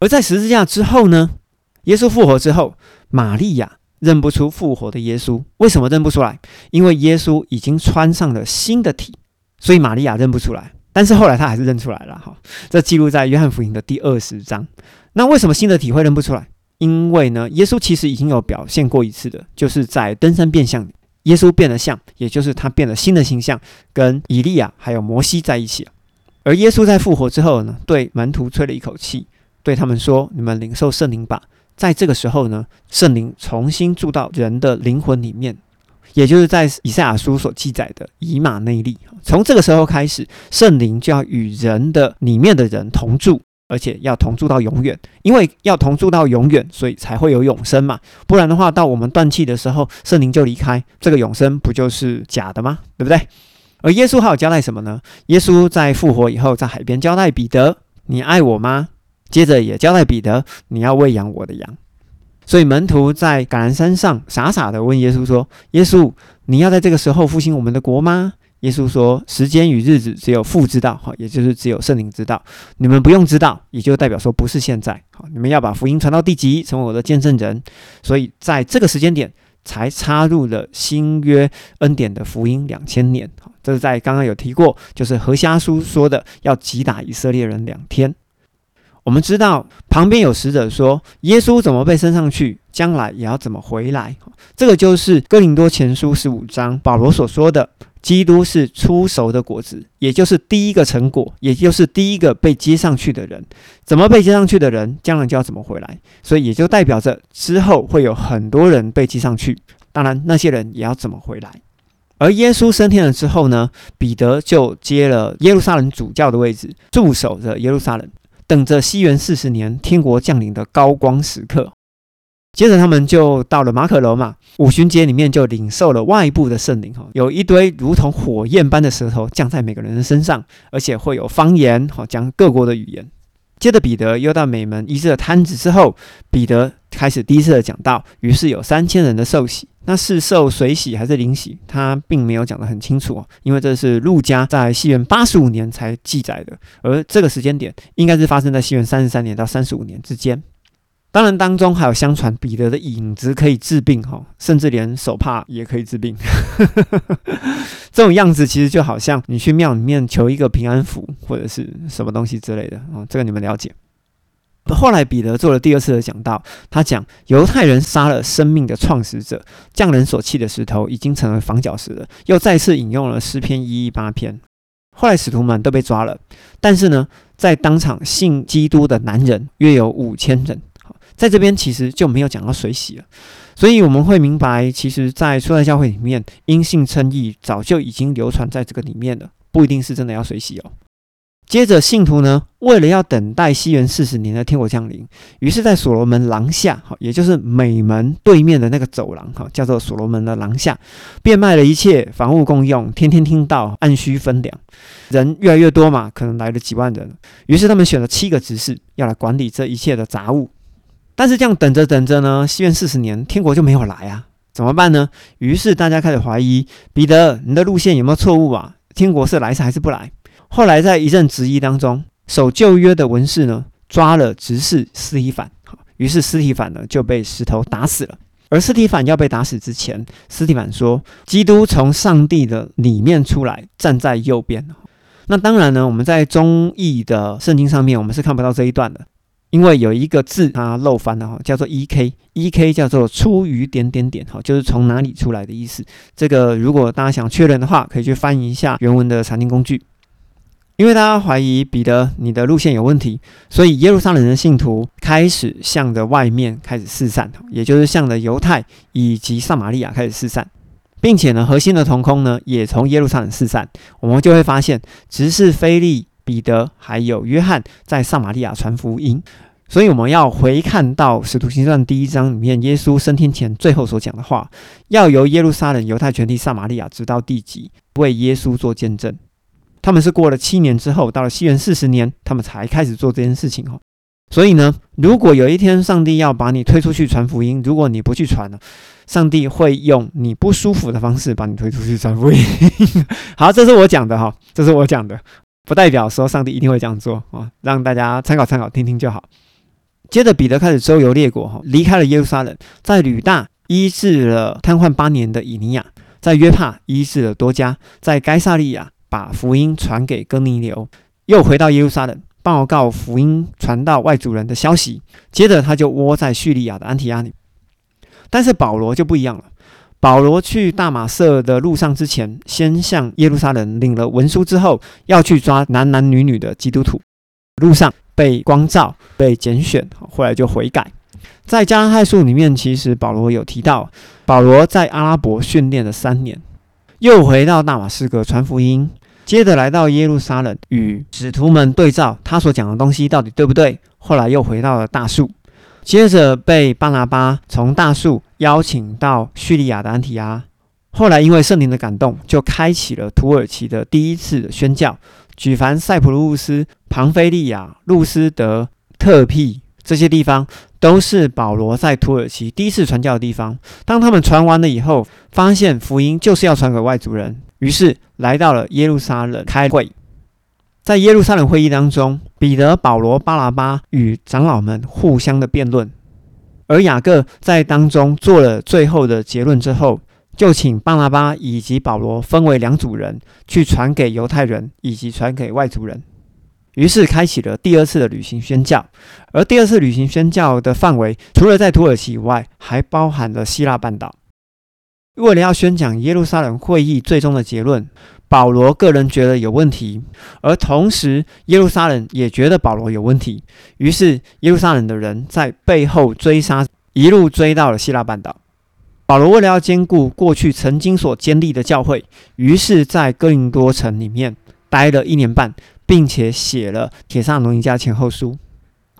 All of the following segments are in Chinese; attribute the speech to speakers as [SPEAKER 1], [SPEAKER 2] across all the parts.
[SPEAKER 1] 而在十字架之后呢，耶稣复活之后，玛利亚认不出复活的耶稣。为什么认不出来？因为耶稣已经穿上了新的体，所以玛利亚认不出来。但是后来他还是认出来了。哈，这记录在约翰福音的第二十章。那为什么新的体会认不出来？因为呢，耶稣其实已经有表现过一次的，就是在登山变相，耶稣变了像，也就是他变了新的形象，跟以利亚还有摩西在一起。而耶稣在复活之后呢，对门徒吹了一口气，对他们说：“你们领受圣灵吧。”在这个时候呢，圣灵重新住到人的灵魂里面，也就是在以赛亚书所记载的以马内利。从这个时候开始，圣灵就要与人的里面的人同住。而且要同住到永远，因为要同住到永远，所以才会有永生嘛。不然的话，到我们断气的时候，圣灵就离开，这个永生不就是假的吗？对不对？而耶稣还有交代什么呢？耶稣在复活以后，在海边交代彼得：“你爱我吗？”接着也交代彼得：“你要喂养我的羊。”所以门徒在橄榄山上傻傻的问耶稣说：“耶稣，你要在这个时候复兴我们的国吗？”耶稣说：“时间与日子只有父知道，哈，也就是只有圣灵知道。你们不用知道，也就代表说不是现在。哈，你们要把福音传到地极，成为我的见证人。所以在这个时间点，才插入了新约恩典的福音两千年。好，这是在刚刚有提过，就是何虾书说的，要击打以色列人两天。我们知道旁边有使者说，耶稣怎么被升上去，将来也要怎么回来。这个就是哥林多前书十五章保罗所说的。”基督是出熟的果子，也就是第一个成果，也就是第一个被接上去的人。怎么被接上去的人，将来就要怎么回来。所以也就代表着之后会有很多人被接上去，当然那些人也要怎么回来。而耶稣升天了之后呢，彼得就接了耶路撒冷主教的位置，驻守着耶路撒冷，等着西元四十年天国降临的高光时刻。接着他们就到了马可罗马，五旬节里面就领受了外部的圣灵哈，有一堆如同火焰般的舌头降在每个人的身上，而且会有方言哈，讲各国的语言。接着彼得又到美门医治了瘫子之后，彼得开始第一次的讲道，于是有三千人的受洗，那是受水洗还是灵洗，他并没有讲得很清楚哦，因为这是陆家在西元八十五年才记载的，而这个时间点应该是发生在西元三十三年到三十五年之间。当然，当中还有相传彼得的影子可以治病，哈，甚至连手帕也可以治病。这种样子其实就好像你去庙里面求一个平安符或者是什么东西之类的，啊，这个你们了解。后来彼得做了第二次的讲道，他讲犹太人杀了生命的创始者，匠人所弃的石头已经成为房角石了。又再次引用了诗篇一一八篇。后来使徒们都被抓了，但是呢，在当场信基督的男人约有五千人。在这边其实就没有讲到水洗了，所以我们会明白，其实，在初代教会里面，因信称义早就已经流传在这个里面了，不一定是真的要水洗哦。接着，信徒呢，为了要等待西元四十年的天国降临，于是，在所罗门廊下，哈，也就是美门对面的那个走廊，哈，叫做所罗门的廊下，变卖了一切房屋共用，天天听到，按需分粮。人越来越多嘛，可能来了几万人，于是他们选了七个执事，要来管理这一切的杂物。但是这样等着等着呢，西元四十年，天国就没有来啊，怎么办呢？于是大家开始怀疑彼得，你的路线有没有错误啊？天国是来是还是不来？后来在一阵质疑当中，守旧约的文士呢抓了执事斯提反，于是斯提反呢就被石头打死了。而斯提反要被打死之前，斯提反说：“基督从上帝的里面出来，站在右边。”那当然呢，我们在中译的圣经上面，我们是看不到这一段的。因为有一个字它漏翻了哈，叫做 “e k”，“e k” 叫做出于点点点哈，就是从哪里出来的意思。这个如果大家想确认的话，可以去翻一下原文的查经工具。因为大家怀疑彼得你的路线有问题，所以耶路撒冷的信徒开始向着外面开始四散，也就是向着犹太以及撒玛利亚开始四散，并且呢，核心的同工呢也从耶路撒冷四散。我们就会发现，只是菲利。彼得还有约翰在撒玛利亚传福音，所以我们要回看到使徒行传第一章里面，耶稣升天前最后所讲的话，要由耶路撒冷、犹太全体、撒玛利亚直到地极，为耶稣做见证。他们是过了七年之后，到了西元四十年，他们才开始做这件事情哦。所以呢，如果有一天上帝要把你推出去传福音，如果你不去传呢，上帝会用你不舒服的方式把你推出去传福音。好，这是我讲的哈，这是我讲的。不代表说上帝一定会这样做啊，让大家参考参考听听就好。接着彼得开始周游列国，哈，离开了耶路撒冷，在吕大医治了瘫痪八年的以尼亚，在约帕医治了多加，在该萨利亚把福音传给哥尼流，又回到耶路撒冷报告福音传到外族人的消息。接着他就窝在叙利亚的安提阿里。但是保罗就不一样了。保罗去大马色的路上之前，先向耶路撒冷领了文书，之后要去抓男男女女的基督徒。路上被光照，被拣选，后来就悔改。在加拉太书里面，其实保罗有提到，保罗在阿拉伯训练了三年，又回到大马士革传福音，接着来到耶路撒冷与使徒们对照他所讲的东西到底对不对。后来又回到了大树。接着被巴拿巴从大树邀请到叙利亚的安提阿，后来因为圣灵的感动，就开启了土耳其的第一次宣教。举凡塞浦路斯、庞菲利亚、路斯德、特庇这些地方，都是保罗在土耳其第一次传教的地方。当他们传完了以后，发现福音就是要传给外族人，于是来到了耶路撒冷开会。在耶路撒冷会议当中，彼得、保罗、巴拿巴与长老们互相的辩论，而雅各在当中做了最后的结论之后，就请巴拿巴以及保罗分为两组人，去传给犹太人以及传给外族人。于是开启了第二次的旅行宣教，而第二次旅行宣教的范围，除了在土耳其以外，还包含了希腊半岛。为了要宣讲耶路撒冷会议最终的结论。保罗个人觉得有问题，而同时耶路撒冷也觉得保罗有问题，于是耶路撒冷的人在背后追杀，一路追到了希腊半岛。保罗为了要兼顾过去曾经所建立的教会，于是在哥林多城里面待了一年半，并且写了《铁萨罗尼迦前后书》。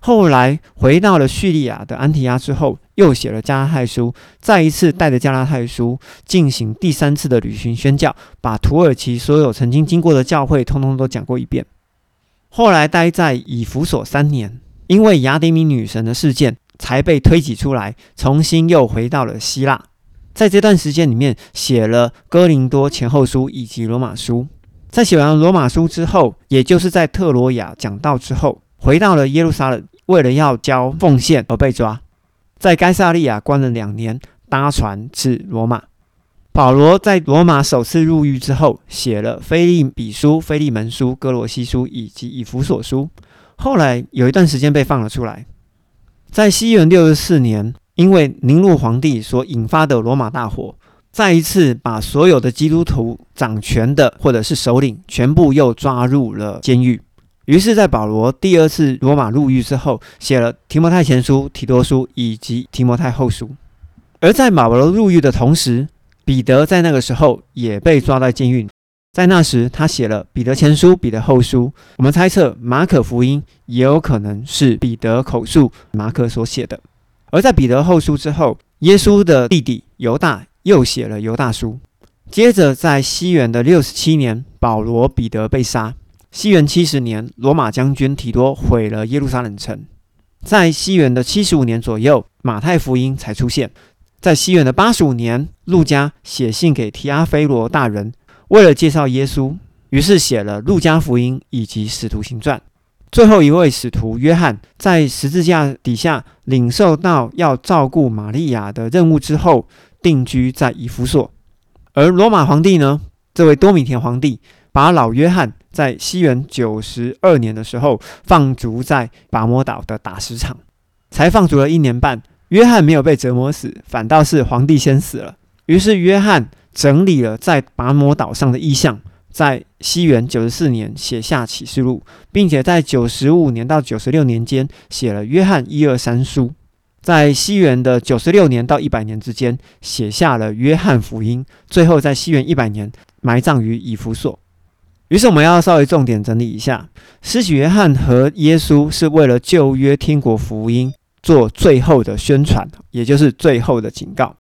[SPEAKER 1] 后来回到了叙利亚的安提亚之后，又写了加拉太书，再一次带着加拉太书进行第三次的旅行宣教，把土耳其所有曾经经过的教会通通都讲过一遍。后来待在以弗所三年，因为雅典米女神的事件，才被推挤出来，重新又回到了希腊。在这段时间里面，写了哥林多前后书以及罗马书。在写完罗马书之后，也就是在特罗亚讲道之后。回到了耶路撒冷，为了要交奉献而被抓，在该萨利亚关了两年，搭船至罗马。保罗在罗马首次入狱之后，写了腓利比书、腓利门书、哥罗西书以及以弗所书。后来有一段时间被放了出来。在西元六十四年，因为宁禄皇帝所引发的罗马大火，再一次把所有的基督徒掌权的或者是首领全部又抓入了监狱。于是，在保罗第二次罗马入狱之后，写了提摩太前书、提多书以及提摩太后书。而在保罗入狱的同时，彼得在那个时候也被抓在监狱。在那时，他写了彼得前书、彼得后书。我们猜测马可福音也有可能是彼得口述马可所写的。而在彼得后书之后，耶稣的弟弟犹大又写了犹大书。接着，在西元的六十七年，保罗、彼得被杀。西元七十年，罗马将军提多毁了耶路撒冷城。在西元的七十五年左右，马太福音才出现。在西元的八十五年，路加写信给提阿菲罗大人，为了介绍耶稣，于是写了路加福音以及使徒行传。最后一位使徒约翰，在十字架底下领受到要照顾玛利亚的任务之后，定居在以弗所。而罗马皇帝呢？这位多米田皇帝把老约翰。在西元九十二年的时候，放逐在拔摩岛的打石场，才放逐了一年半。约翰没有被折磨死，反倒是皇帝先死了。于是约翰整理了在拔摩岛上的意象，在西元九十四年写下启示录，并且在九十五年到九十六年间写了约翰一二三书。在西元的九十六年到一百年之间，写下了约翰福音。最后在西元一百年埋葬于以弗所。于是我们要稍微重点整理一下，施洗约翰和耶稣是为了旧约天国福音做最后的宣传，也就是最后的警告。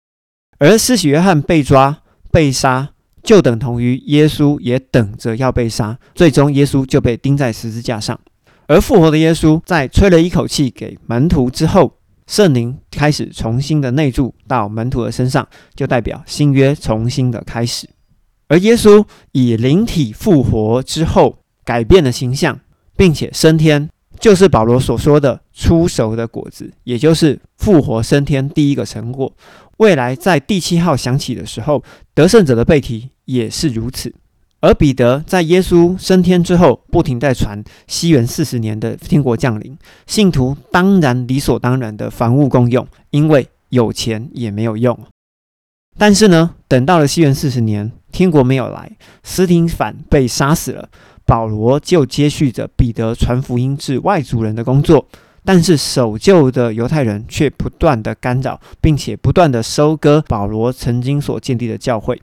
[SPEAKER 1] 而施洗约翰被抓被杀，就等同于耶稣也等着要被杀，最终耶稣就被钉在十字架上。而复活的耶稣在吹了一口气给门徒之后，圣灵开始重新的内住到门徒的身上，就代表新约重新的开始。而耶稣以灵体复活之后，改变了形象，并且升天，就是保罗所说的出熟的果子，也就是复活升天第一个成果。未来在第七号响起的时候，得胜者的背题也是如此。而彼得在耶稣升天之后，不停在传西元四十年的天国降临，信徒当然理所当然的房屋公用，因为有钱也没有用。但是呢，等到了西元四十年，天国没有来，斯廷反被杀死了，保罗就接续着彼得传福音至外族人的工作。但是守旧的犹太人却不断的干扰，并且不断的收割保罗曾经所建立的教会。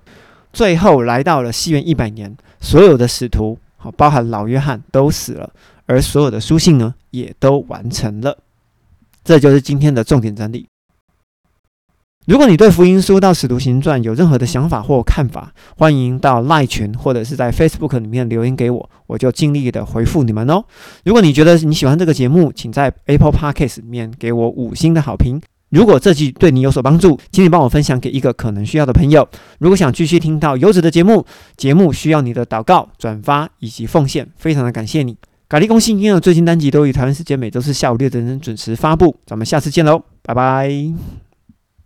[SPEAKER 1] 最后来到了西元一百年，所有的使徒，好，包含老约翰都死了，而所有的书信呢，也都完成了。这就是今天的重点整理。如果你对福音书到使徒行传有任何的想法或看法，欢迎到赖群或者是在 Facebook 里面留言给我，我就尽力的回复你们哦。如果你觉得你喜欢这个节目，请在 Apple Podcast 里面给我五星的好评。如果这集对你有所帮助，请你帮我分享给一个可能需要的朋友。如果想继续听到优质的节目，节目需要你的祷告、转发以及奉献，非常的感谢你。咖喱公信音乐最新单集都于台湾时间每周四下午六点准时发布，咱们下次见喽，拜拜。